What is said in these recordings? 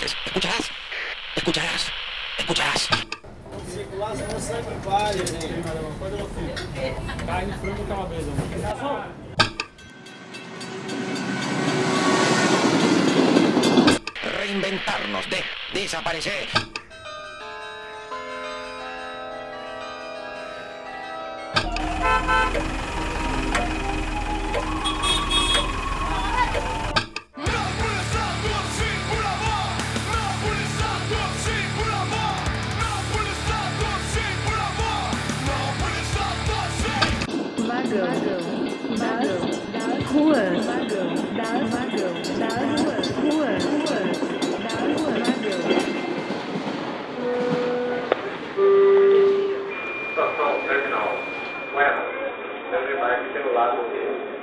Escucharás, escucharás, escucharás. Reinventarnos de desaparecer.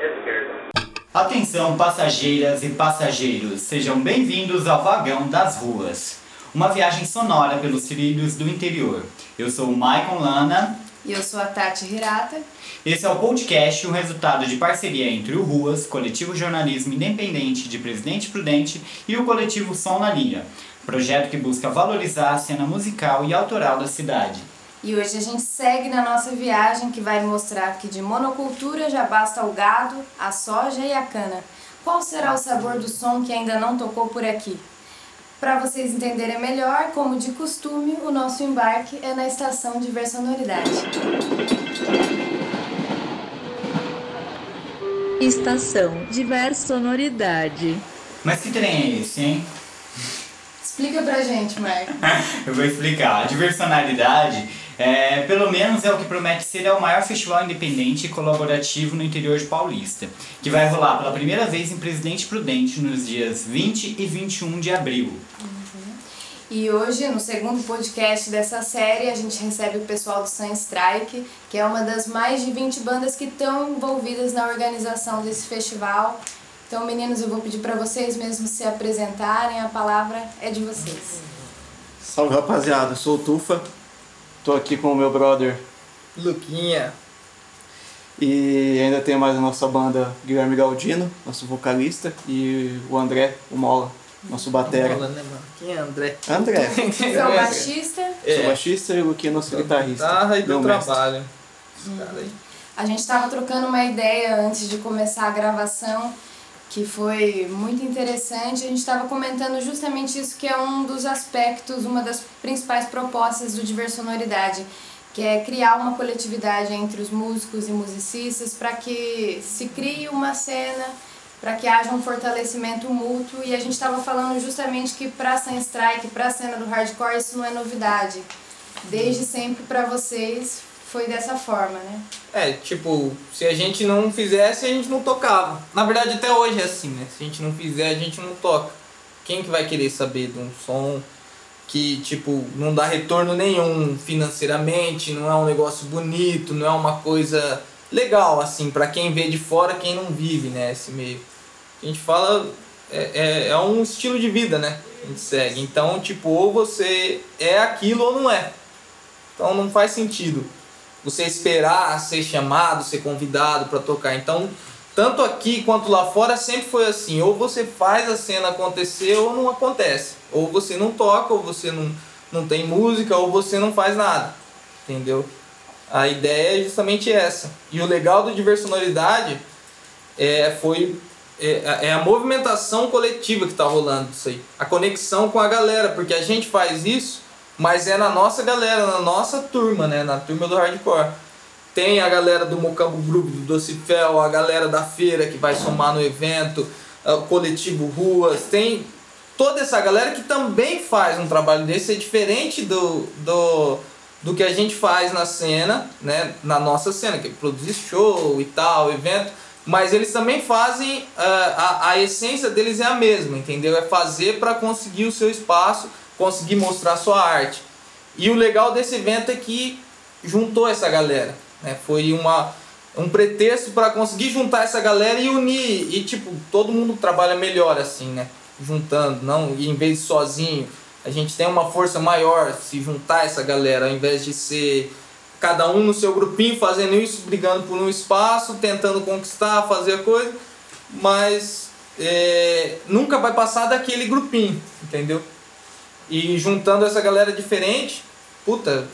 Esquerdo. Atenção, passageiras e passageiros, sejam bem-vindos ao Vagão das Ruas, uma viagem sonora pelos trilhos do interior. Eu sou o Maicon Lana, E eu sou a Tati Hirata. esse é o podcast, um resultado de parceria entre o Ruas, coletivo jornalismo independente de Presidente Prudente, e o coletivo Som na Linha, projeto que busca valorizar a cena musical e autoral da cidade. E hoje a gente segue na nossa viagem que vai mostrar que de monocultura já basta o gado, a soja e a cana. Qual será o sabor do som que ainda não tocou por aqui? Para vocês entenderem melhor, como de costume, o nosso embarque é na estação de Versonoridade. Estação de sonoridade. Mas que trem é esse, hein? Explica pra gente, Marco. Eu vou explicar. A diversionalidade, é, pelo menos é o que promete ser é o maior festival independente e colaborativo no interior de Paulista, que vai rolar pela primeira vez em Presidente Prudente nos dias 20 e 21 de abril. E hoje, no segundo podcast dessa série, a gente recebe o pessoal do Sun Strike, que é uma das mais de 20 bandas que estão envolvidas na organização desse festival. Então, meninos, eu vou pedir para vocês mesmos se apresentarem, a palavra é de vocês. Salve rapaziada, eu sou o Tufa. Tô aqui com o meu brother Luquinha. e ainda tem mais a nossa banda Guilherme Galdino, nosso vocalista, e o André, o Mola, nosso batera. Mola, né, mano? Quem é André? André, Você é o baixista. sou baixista e o Luquinha nosso guitarrista. Guitarra e do trabalho. Aí. A gente estava trocando uma ideia antes de começar a gravação, que foi muito interessante. A gente estava comentando justamente isso, que é um dos aspectos, uma das principais propostas do Diversonoridade, que é criar uma coletividade entre os músicos e musicistas para que se crie uma cena, para que haja um fortalecimento mútuo. E a gente estava falando justamente que para a Sun Strike, para a cena do hardcore, isso não é novidade. Desde sempre para vocês foi dessa forma, né? É, tipo, se a gente não fizesse, a gente não tocava. Na verdade, até hoje é assim, né? Se a gente não fizer, a gente não toca. Quem que vai querer saber de um som que, tipo, não dá retorno nenhum financeiramente, não é um negócio bonito, não é uma coisa legal, assim, pra quem vê de fora, quem não vive, né, esse meio. A gente fala, é, é, é um estilo de vida, né? A gente segue. Então, tipo, ou você é aquilo ou não é. Então não faz sentido você esperar ser chamado, ser convidado para tocar. Então, tanto aqui quanto lá fora sempre foi assim, ou você faz a cena acontecer ou não acontece. Ou você não toca, ou você não, não tem música, ou você não faz nada. Entendeu? A ideia é justamente essa. E o legal do Diversonoridade é, foi é, é a movimentação coletiva que tá rolando isso aí. A conexão com a galera, porque a gente faz isso, mas é na nossa galera, na nossa turma, né? Na turma do hardcore. Tem a galera do Mocambo Group, do Docifel, a galera da feira que vai somar no evento, o coletivo Ruas, tem toda essa galera que também faz um trabalho desse, é diferente do, do, do que a gente faz na cena, né? Na nossa cena, que é produzir show e tal, evento, mas eles também fazem, ah, a, a essência deles é a mesma, entendeu? É fazer para conseguir o seu espaço, conseguir mostrar sua arte. E o legal desse evento é que juntou essa galera, né? Foi uma, um pretexto para conseguir juntar essa galera e unir, e tipo, todo mundo trabalha melhor assim, né? Juntando, não, em vez de sozinho, a gente tem uma força maior se juntar essa galera, ao invés de ser cada um no seu grupinho fazendo isso, brigando por um espaço, tentando conquistar, fazer a coisa, mas é, nunca vai passar daquele grupinho, entendeu? E juntando essa galera diferente, puta,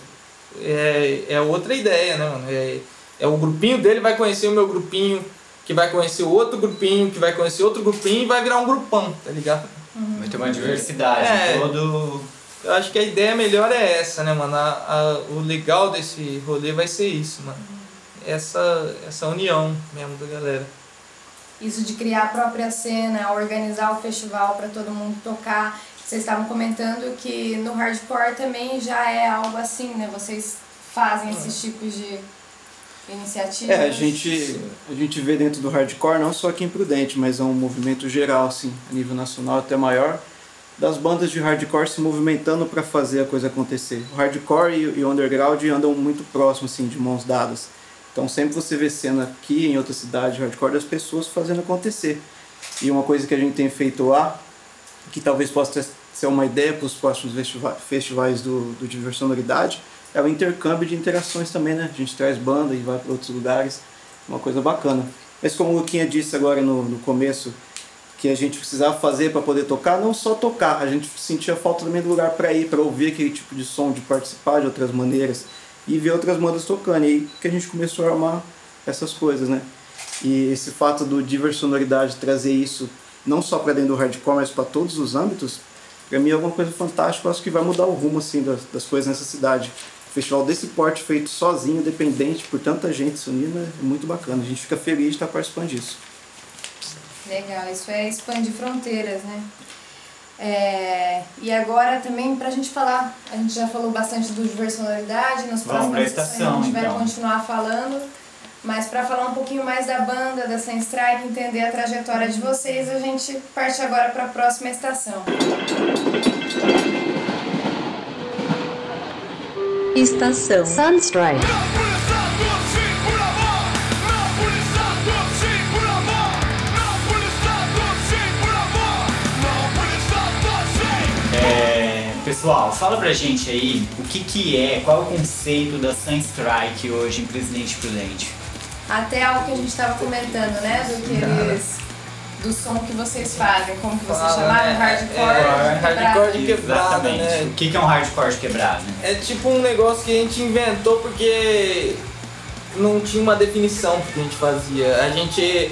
é, é outra ideia, né, mano? É, é o grupinho dele vai conhecer o meu grupinho, que vai conhecer o outro grupinho, que vai conhecer outro grupinho e vai virar um grupão, tá ligado? Vai ter uma diversidade. É. Todo. Eu acho que a ideia melhor é essa, né, mano? A, a- o legal desse rolê vai ser isso, mano. Essa, essa união mesmo da galera. Isso de criar a própria cena, organizar o festival para todo mundo tocar. Vocês estavam comentando que no hardcore também já é algo assim, né? Vocês fazem esses tipos de iniciativas. É, a gente, a gente vê dentro do hardcore, não só aqui em Prudente, mas é um movimento geral, assim, a nível nacional até maior, das bandas de hardcore se movimentando para fazer a coisa acontecer. O hardcore e, o underground andam muito próximos, assim, de mãos dadas. Então sempre você vê cena aqui em outra cidade de hardcore das pessoas fazendo acontecer. E uma coisa que a gente tem feito lá, que talvez possa ser uma ideia para os próximos festiva- festivais do, do Diversionalidade, é o intercâmbio de interações também, né? A gente traz banda e vai para outros lugares, uma coisa bacana. Mas como o Luquinha disse agora no, no começo, que a gente precisava fazer para poder tocar, não só tocar, a gente sentia falta também do lugar para ir, para ouvir aquele tipo de som, de participar de outras maneiras e ver outras bandas tocando. E aí que a gente começou a armar essas coisas, né? E esse fato do Diversonoridade trazer isso não só para dentro do hardcore, mas para todos os âmbitos, para mim é alguma coisa fantástica. Eu acho que vai mudar o rumo assim das, das coisas nessa cidade. Um festival desse porte feito sozinho, dependente por tanta gente se unindo, é muito bacana. A gente fica feliz de estar participando disso. Legal, isso é expandir fronteiras, né? É, e agora também pra gente falar, a gente já falou bastante do diversionalidade, nas próximas estação, a gente vai então. continuar falando, mas pra falar um pouquinho mais da banda, da Sun Strike, entender a trajetória de vocês, a gente parte agora pra próxima estação. Estação Sunstrike. É, pessoal, fala pra gente aí o que, que é, qual é o conceito da Sunstrike hoje em Presidente Prudente. Até algo que a gente estava comentando, né? Do que eles. Do som que vocês fazem, como que vocês Fala, chamaram? né? Hardcore? É, quebrado. hardcore de quebrada, Exatamente. né? O que, que é um hardcore de quebrado? né? É tipo um negócio que a gente inventou porque não tinha uma definição do que a gente fazia. A gente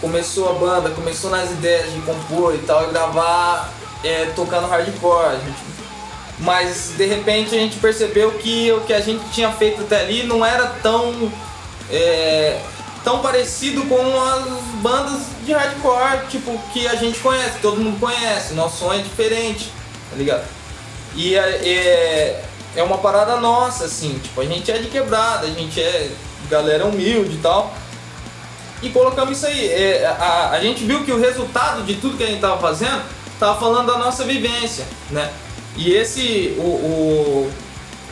começou a banda, começou nas ideias de compor e tal, e gravar é, tocando hardcore. A gente- Mas de repente a gente percebeu que o que a gente tinha feito até ali não era tão. É, tão parecido com as bandas de hardcore, tipo, que a gente conhece, todo mundo conhece, nosso som é diferente, tá ligado? E é, é, é uma parada nossa, assim, tipo, a gente é de quebrada, a gente é galera humilde e tal. E colocamos isso aí. É, a, a gente viu que o resultado de tudo que a gente tava fazendo tava falando da nossa vivência, né? E esse, o, o,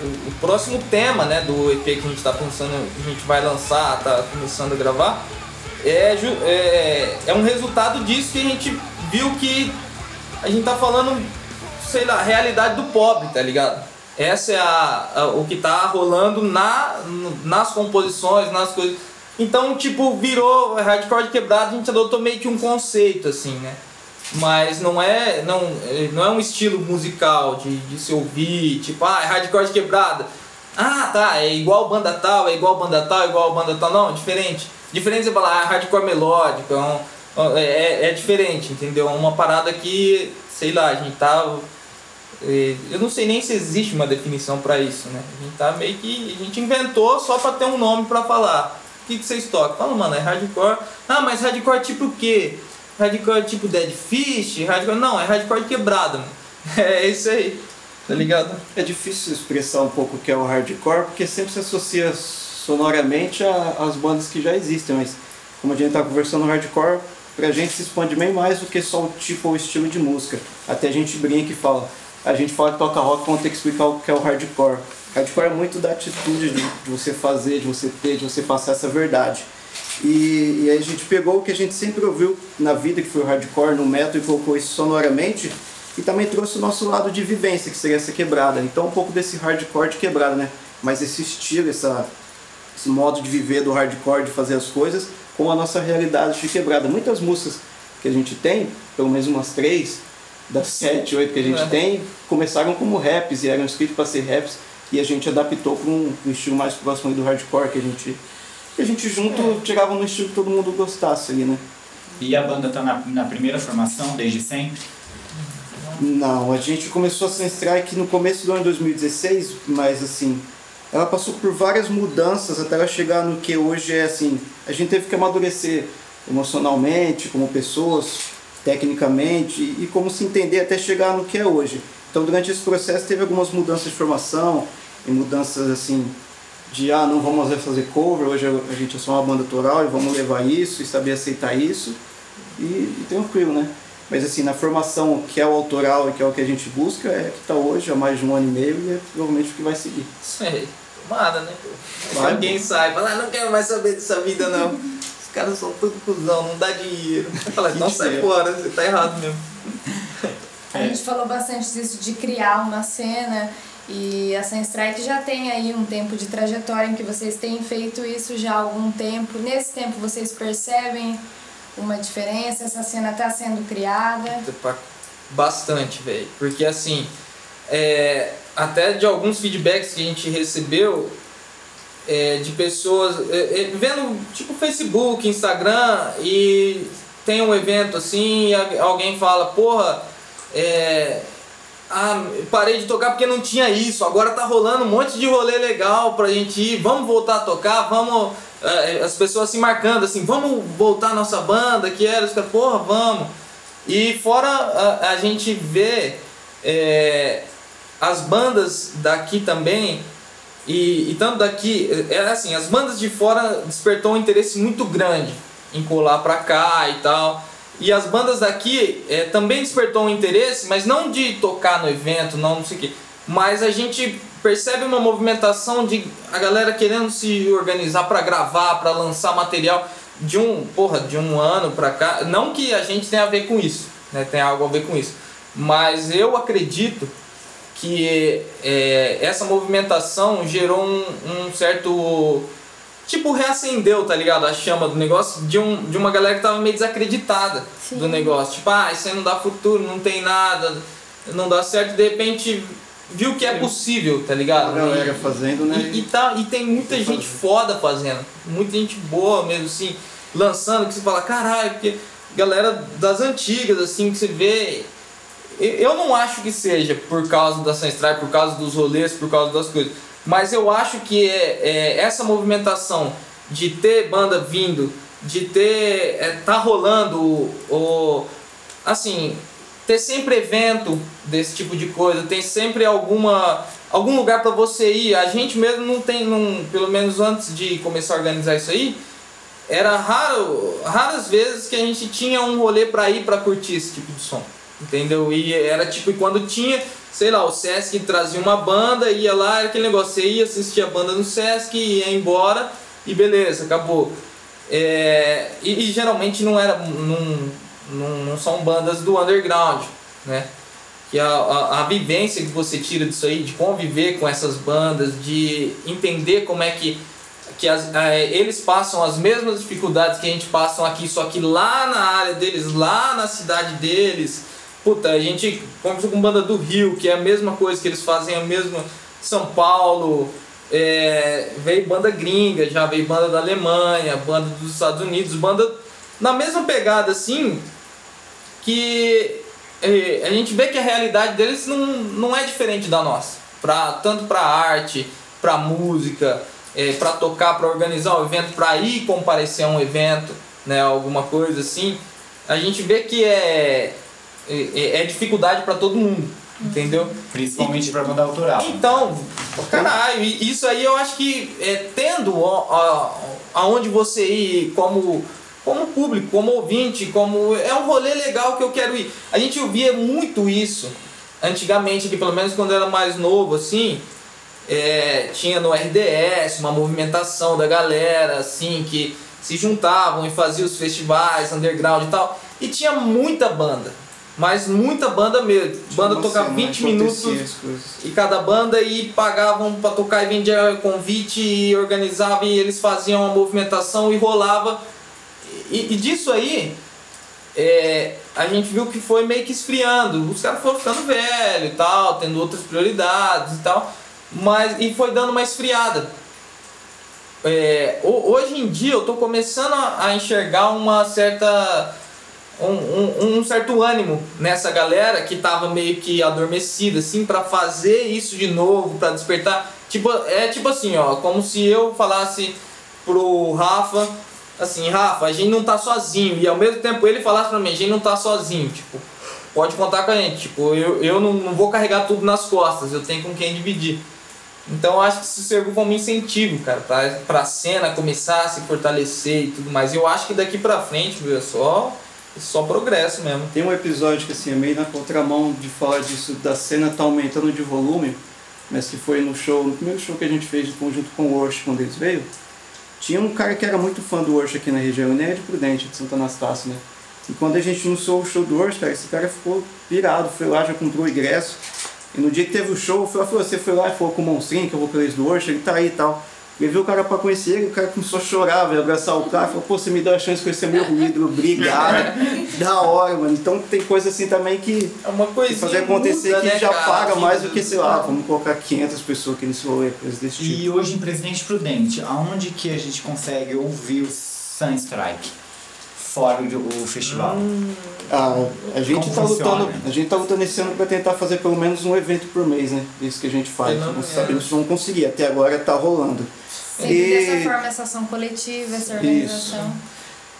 o, próximo tema, né, do EP que a gente tá pensando, que a gente vai lançar, tá começando a gravar, é, é, é um resultado disso que a gente viu que a gente tá falando, sei lá, realidade do pobre, tá ligado? Essa é a, a- o que tá rolando na, nas composições, nas coisas. Então, tipo, virou hardcore quebrado, a gente adotou meio que um conceito, assim, né? Mas não é, não, é- não é um estilo musical de, de se ouvir, tipo, ah, é hardcore de quebrada. Ah, tá, é igual banda tal, é igual banda tal, é igual banda tal. Não, é diferente. Diferente você falar, ah, hardcore melódico, é, um- é, é- é diferente, entendeu? É uma parada que, sei lá, a gente tá. é, Eu não sei nem se existe uma definição pra isso, né? A gente tá meio que. A gente inventou só pra ter um nome pra falar. O que, que vocês tocam? Fala, mano, é hardcore. Ah, mas hardcore tipo o quê? Hardcore tipo Dead Fish? Hardcore. Não, é hardcore mano. É isso aí. Tá ligado? É difícil expressar um pouco o que é o hardcore, porque sempre se associa sonoramente às bandas que já existem, mas como a gente tá conversando, o hardcore pra gente se expande bem mais do que só o tipo ou estilo de música. Até a gente brinca e fala, a gente fala que toca rock, vamos ter que explicar o que é o hardcore. Hardcore é muito da atitude de, de você fazer, de você ter, de você passar essa verdade. E, e aí a gente pegou o que a gente sempre ouviu na vida, que foi o hardcore, no metal, e colocou isso sonoramente, e também trouxe o nosso lado de vivência, que seria essa quebrada. Então um pouco desse hardcore de quebrada, né? Mas esse estilo, essa, esse modo de viver do hardcore, de fazer as coisas, com a nossa realidade de quebrada. Muitas músicas que a gente tem, pelo menos umas três, das sete, oito que a gente É. tem, começaram como raps e eram escritos para ser raps e a gente adaptou para um, um estilo mais próximo do hardcore que a gente que a gente junto É. tirava no estilo que todo mundo gostasse ali, né? E a banda tá na, na primeira formação desde sempre? Não, a gente começou a Sun Strike no começo do ano 2016, mas assim, ela passou por várias mudanças até ela chegar no que hoje é assim. A gente teve que amadurecer emocionalmente, como pessoas, tecnicamente e como se entender até chegar no que é hoje. Então, durante esse processo, teve algumas mudanças de formação e mudanças assim de ah, não vamos fazer cover, hoje a gente é só uma banda autoral e vamos levar isso e saber aceitar isso e, e tranquilo, né? Mas assim, na formação que é o autoral e que é o que a gente busca, é que está hoje há mais de um ano e meio e é provavelmente o que vai seguir. Isso aí. Tomada, né? Vai, alguém sai fala, ah, não quero mais saber dessa vida não. Os caras são tudo cuzão, não dá dinheiro. Fala, então Que sai fora, você tá errado mesmo. A gente falou bastante disso de criar uma cena e a Sun Strike já tem aí um tempo de trajetória em que vocês têm feito isso já há algum tempo. Nesse tempo vocês percebem uma diferença? Essa cena está sendo criada? Bastante, velho. Porque assim, é, até de alguns feedbacks que a gente recebeu é, de pessoas é, é, vendo tipo Facebook, Instagram e tem um evento assim e alguém fala, porra, é, ah, parei de tocar porque não tinha isso, agora tá rolando um monte de rolê legal pra gente ir, vamos voltar a tocar, vamos. é, as pessoas se marcando assim, vamos voltar a nossa banda, que era, os caras, porra, vamos. E fora a, a gente vê é, as bandas daqui também, e, e tanto daqui, é assim, as bandas de fora despertou um interesse muito grande em colar pra cá e tal. E as bandas daqui é, também despertou um interesse, mas não de tocar no evento, não, não sei o quê. Mas a gente percebe uma movimentação de a galera querendo se organizar para gravar, para lançar material de um, porra, de um ano pra cá. Não que a gente tenha a ver com isso, né? Tem algo a ver com isso. Mas eu acredito que é, essa movimentação gerou um, um certo tipo reacendeu, tá ligado? A chama do negócio de, um, de uma galera que tava meio desacreditada Sim. do negócio. Tipo, ah, isso aí não dá futuro, não tem nada, não dá certo. De repente viu que é possível, tá ligado? A galera E- fazendo, né? E, e, tá, e tem muita Tem gente fazer. foda fazendo. Muita gente boa mesmo, assim, lançando, que você fala, caralho, porque galera das antigas, assim, que você vê. Eu- Eu não acho que seja por causa da Sunstrike, por causa dos rolês, por causa das coisas. Mas eu acho que é, é essa movimentação de ter banda vindo, de ter. É, tá rolando o. o- assim, ter sempre evento desse tipo de coisa, tem sempre alguma algum lugar para você ir. A gente mesmo não tem, não, pelo menos antes de começar a organizar isso aí, era raro, raras vezes que a gente tinha um rolê para ir para curtir esse tipo de som. Entendeu? E era tipo quando tinha, sei lá, o Sesc trazia uma banda, ia lá, era aquele negócio, você ia assistir a banda no Sesc, ia embora e beleza, acabou. É, e, e geralmente não era não, não, não são bandas do underground, né? Que a, a, a vivência que você tira disso aí, de conviver com essas bandas, de entender como é que, que as, eles passam as mesmas dificuldades que a gente passam aqui, só que lá na área deles, lá na cidade deles. Puta, a gente conversou com banda do Rio, que é a mesma coisa que eles fazem, a mesma. São Paulo, é, veio banda gringa, já veio banda da Alemanha, banda dos Estados Unidos, banda na mesma pegada assim, que é, a gente vê que a realidade deles não, não é diferente da nossa. Pra, tanto para arte, para música, é, para tocar, para organizar um evento, para ir comparecer a um evento, né, alguma coisa assim, a gente vê que é, é, é dificuldade para todo mundo, entendeu? Principalmente pra banda autoral. Então, caralho, isso aí eu acho que é, tendo aonde você ir como, como público, como ouvinte, como. É um rolê legal que eu quero ir. A gente ouvia muito isso antigamente, que pelo menos quando eu era mais novo, assim, é, tinha no RDS uma movimentação da galera, assim, que se juntavam e faziam os festivais underground e tal. E tinha muita banda. Mas muita banda mesmo. Banda tocava semana 20 acontecia minutos e cada banda e pagavam pra tocar e vendia convite e organizava e eles faziam uma movimentação e rolava. E, e disso aí é, a gente viu que foi meio que esfriando. Os caras foram ficando velho e tal, tendo outras prioridades e tal. Mas, e foi dando uma esfriada. É, ho- hoje em dia eu tô começando a a enxergar uma certa. Um, um, um certo ânimo nessa galera que tava meio que adormecida, assim, pra fazer isso de novo, pra despertar. Tipo, é tipo assim, ó, como se eu falasse pro Rafa, assim, Rafa, a gente não tá sozinho. E ao mesmo tempo ele falasse pra mim, a gente não tá sozinho, tipo, pode contar com a gente. Tipo, eu, eu não, não vou carregar tudo nas costas, eu tenho com quem dividir. Então acho que isso serviu como incentivo, cara, pra, pra cena começar a se fortalecer e tudo mais. Eu acho que daqui pra frente, viu, é só, só progresso mesmo. Tem um episódio que assim, é meio na contramão de falar disso, da cena tá aumentando de volume, mas que foi no show, no primeiro show que a gente fez de conjunto com o Worsh quando eles veio. Tinha um cara que era muito fã do Worsh aqui na região, ele é de Prudente, de Santa Anastácio, né? E quando a gente anunciou o show do Worsh, cara, esse cara ficou pirado, foi lá, já comprou o ingresso. E no dia que teve o show, lá, falou, você foi lá e falou com o Monstrinho, que é o vocalista do Worsh, ele tá aí e tal. Ele viu o cara pra conhecer ele, o cara começou a chorar, velho, abraçar o cara, falou, pô, você me deu a chance de conhecer meu ídolo, obrigado. da hora, mano. Então tem coisa assim também que É uma coisinha fazer acontecer muda, que né, já cara? paga mais do que, do- sei lá, vamos colocar 500 pessoas aqui nesse rolê, coisas desse tipo. E hoje em Presidente Prudente, aonde que a gente consegue ouvir o Sunstrike? Fora o, o festival. Ah, a gente Como tá funciona? lutando, a gente tá lutando esse ano para tentar fazer pelo menos um evento por mês, né? Isso que a gente faz. Não- Não sabemos se vamos conseguir, até agora tá rolando. Sempre E- dessa forma, essa ação coletiva, essa organização.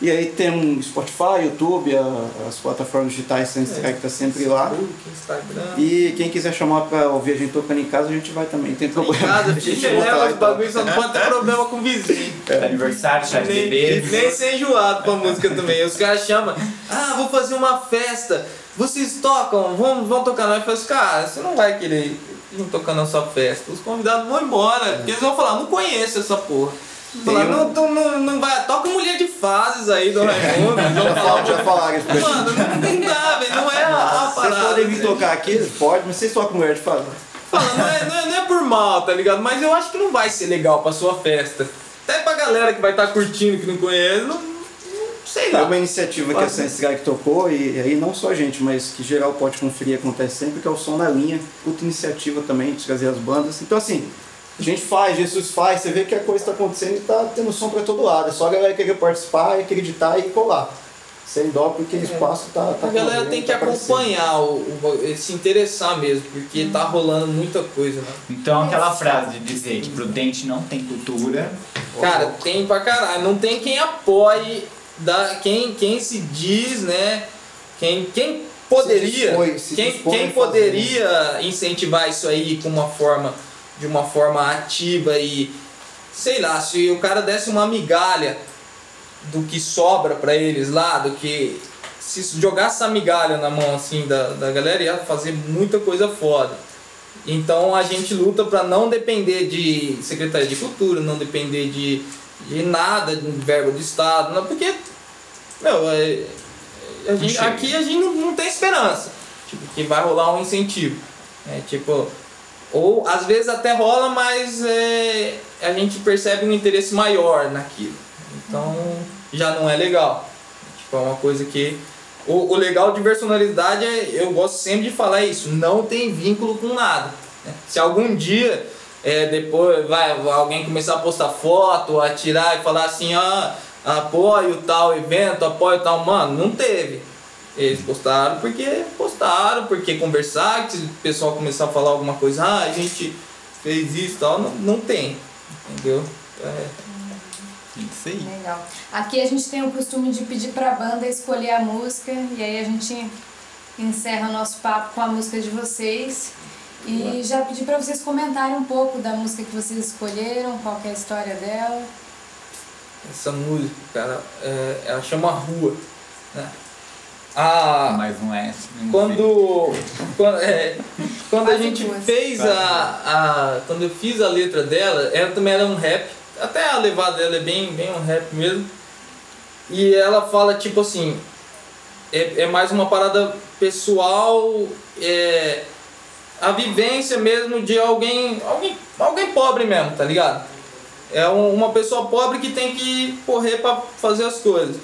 E aí tem um Spotify, YouTube, a- as plataformas digitais, Sem Strike tá sempre lá. Facebook, Instagram. E quem quiser chamar pra ouvir a gente tocando em casa, a gente vai também, tem Em problema. casa, A a gente leva os bagulhos, só não pode ter problema com o vizinho. Aniversário, chá de Nem, bebê. nem ser enjoado pra música também. Os caras chamam, ah, vou fazer uma festa. Vocês tocam, vão, vão tocar nós. Eu falo assim, cara, você não vai querer ir tocando na sua festa. Os convidados vão embora, porque eles vão falar, não conheço essa porra. Falar, um- não, não, não, não vai, toca mulher de fases aí do Raimundo. Já falar, falaram, já falaram isso pra. Mano, não, não dá, velho, não é a, a Vocês parada. podem vir tocar aqui? Pode, mas vocês tocam mulher de fala. Fala, não é, não, é, não é por mal, tá ligado? Mas eu acho que não vai ser legal pra sua festa. Até pra galera que vai estar curtindo, que não conhece, não, sei É lá. uma iniciativa que a Science Strike tocou e aí não só a gente, mas que geral pode conferir acontece sempre, que é o som na linha, puta iniciativa também de trazer as bandas. Então assim, a gente faz, Jesus faz, você vê que a coisa está acontecendo e tá tendo som pra todo lado. É só a galera querer participar, acreditar e colar. Sem dó, porque o espaço tá, tá A galera tem que tá acompanhar, o, o- se interessar mesmo, porque tá rolando muita coisa, né? Então aquela frase de dizer que Prudente não tem cultura. Cara, tem pra caralho. Não tem quem apoie, da, quem, quem se diz, né? Quem, quem poderia, dispõe, se quem, quem fazer. poderia incentivar isso aí com uma forma, de uma forma ativa e sei lá, se o cara desse uma migalha do que sobra pra eles lá, do que se jogasse essa migalha na mão assim da, da galera ia fazer muita coisa foda. Então a gente luta para não depender de Secretaria de Cultura, não depender de, de nada, de verba do Estado, não, porque meu, é- a gente- aqui a gente não, não tem esperança tipo, que vai rolar um incentivo. É, tipo, ou às vezes até rola, mas é, a gente percebe um interesse maior naquilo. Então já não é legal. Tipo, é uma coisa que. O, o legal de personalidade é, eu gosto sempre de falar isso, não tem vínculo com nada. né? Se algum dia é, depois vai alguém começar a postar foto, a tirar e falar assim, ah, apoio tal evento, apoio tal, mano, não teve. Eles postaram porque postaram, porque conversar, que se o pessoal começar a falar alguma coisa, ah, a gente fez isso e tal, não, não tem. Entendeu? É, Isso aí. Legal. Aqui a gente tem o costume de pedir pra banda escolher a música e aí a gente encerra o nosso papo com a música de vocês. E já pedi pra vocês comentarem um pouco da música que vocês escolheram, qual que é a história dela. essa música, cara, é, ela chama Rua. Né? A, Mais um S. um V. quando quando, é, quando a gente duas. fez a, a quando eu fiz a letra dela ela também era um rap até a levada dela é bem bem um rap mesmo e ela fala tipo assim é, é mais uma parada pessoal é a vivência mesmo de alguém alguém alguém pobre mesmo tá ligado é um- uma pessoa pobre que tem que correr pra fazer as coisas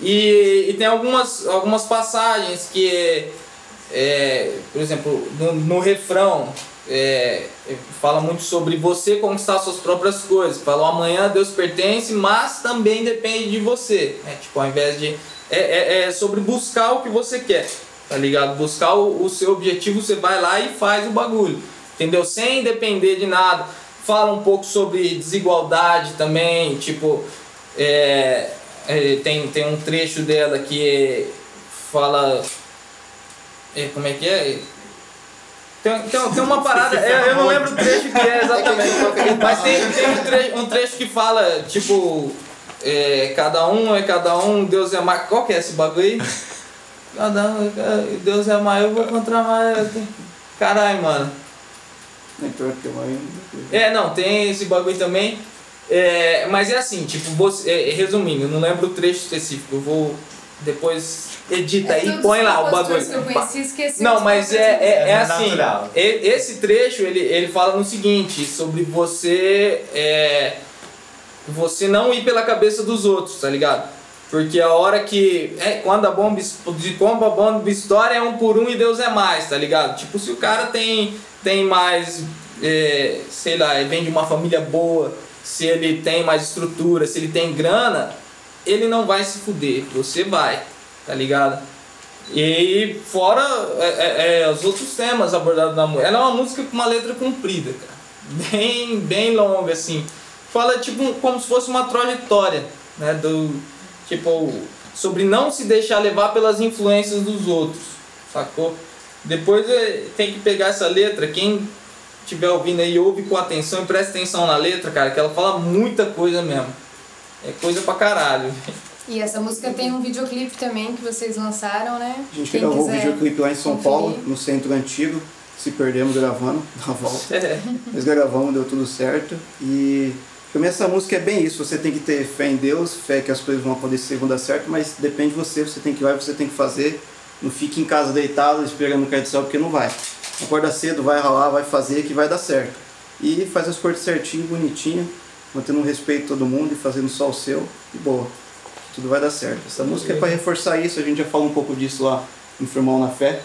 E, e tem algumas, algumas passagens que, é, por exemplo, no, no refrão, é, fala muito sobre você conquistar suas próprias coisas. Fala, amanhã Deus pertence, mas também depende de você. É, tipo, ao invés de. É, é, é sobre buscar o que você quer, tá ligado? Buscar o, o seu objetivo, você vai lá e faz o bagulho, entendeu? Sem depender de nada. Fala um pouco sobre desigualdade também, tipo. É, é, tem, tem um trecho dela que fala. É, como é que é? Tem, tem, tem uma parada, eu, eu não lembro o trecho que é exatamente, mas tem, tem um, trecho, um trecho que fala, tipo, é, cada um é cada um, Deus é mais. Qual que é esse bagulho aí? Cada um, é- Deus é mais, eu vou encontrar mais. Caralho, mano. É, não, tem esse bagulho também. É, mas é assim, tipo, você, é, resumindo, eu não lembro o trecho específico, eu vou depois edita É aí põe lá o bagulho. que eu conheci, esqueci Não, mas é, é, é É assim, natural. esse trecho ele, ele fala no seguinte, sobre você é, você não ir pela cabeça dos outros, tá ligado? Porque a hora que. É, quando a bomba, de quando a bomba estoura é um por um e Deus é mais, tá ligado? Tipo, se o cara tem, tem mais. é, sei lá, vem de uma família boa, se ele tem mais estrutura, se ele tem grana, ele não vai se fuder, você vai, tá ligado? E fora é, é, é, os outros temas abordados na música. Ela é uma música com uma letra comprida, cara. Bem, bem longa, assim. Fala tipo como se fosse uma trajetória, né? Do, tipo, sobre não se deixar levar pelas influências dos outros, sacou? Depois é, tem que pegar essa letra, quem estiver ouvindo aí, ouve com atenção e presta atenção na letra, cara, que ela fala muita coisa mesmo. É coisa pra caralho. E essa música tem um videoclipe também que vocês lançaram, né? A gente Quem gravou o videoclipe lá em São conferir. Paulo, no centro antigo. Se perdemos gravando, na volta. É. Nós gravamos, deu tudo certo. E pra mim essa música é bem isso. Você tem que ter fé em Deus, fé que as coisas vão acontecer, vão dar certo, mas depende de você. Você tem que ir lá você tem que fazer. Não fique em casa deitado esperando cair do céu, porque não vai. Acorda cedo, vai ralar, vai fazer que vai dar certo. E faz as coisas certinho, bonitinho, mantendo um respeito a todo mundo e fazendo só o seu. E boa. Tudo vai dar certo. Essa música é para reforçar isso, a gente já falou um pouco disso lá no Firmão na Fé.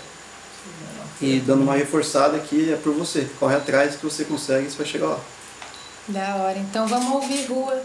E dando uma reforçada que é por você. Corre atrás que você consegue e você vai chegar lá. Da hora. Então vamos ouvir Rua.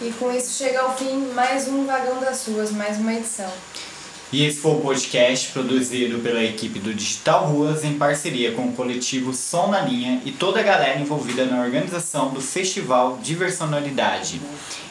E com isso chega ao fim mais um Vagão das Ruas, mais uma edição. E esse foi o podcast produzido pela equipe do Digital Ruas em parceria com o coletivo Som na Linha e toda a galera envolvida na organização do Festival Diversionalidade.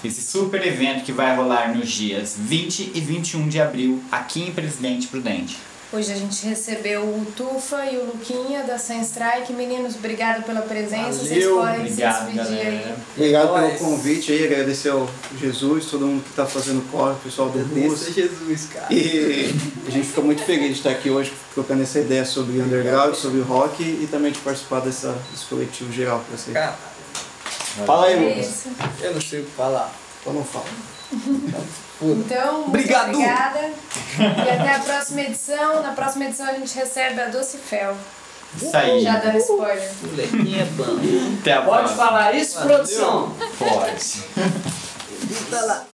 Esse super evento que vai rolar nos dias 20 e 21 de abril aqui em Presidente Prudente. Hoje a gente recebeu o Tufa e o Luquinha da Sun Strike. Meninos, obrigado pela presença. Vocês Valeu. podem Obrigado, se despedir aí. galera. Obrigado pelo convite aí, agradecer ao Jesus, todo mundo que está fazendo corre, o pessoal do é Jesus, cara. E a gente ficou muito feliz de estar aqui hoje trocando essa ideia sobre underground, sobre rock e também de participar dessa, desse coletivo geral para vocês. Cara, Fala aí, É Lucas. isso. eu não sei o que falar. Então não fala. Então, muito Obrigado. obrigada. E até a próxima edição. Na próxima edição a gente recebe a Doce Fel. Isso aí. Já dando spoiler. É. Até a Pode próxima. falar isso, produção? Pode. Tá lá.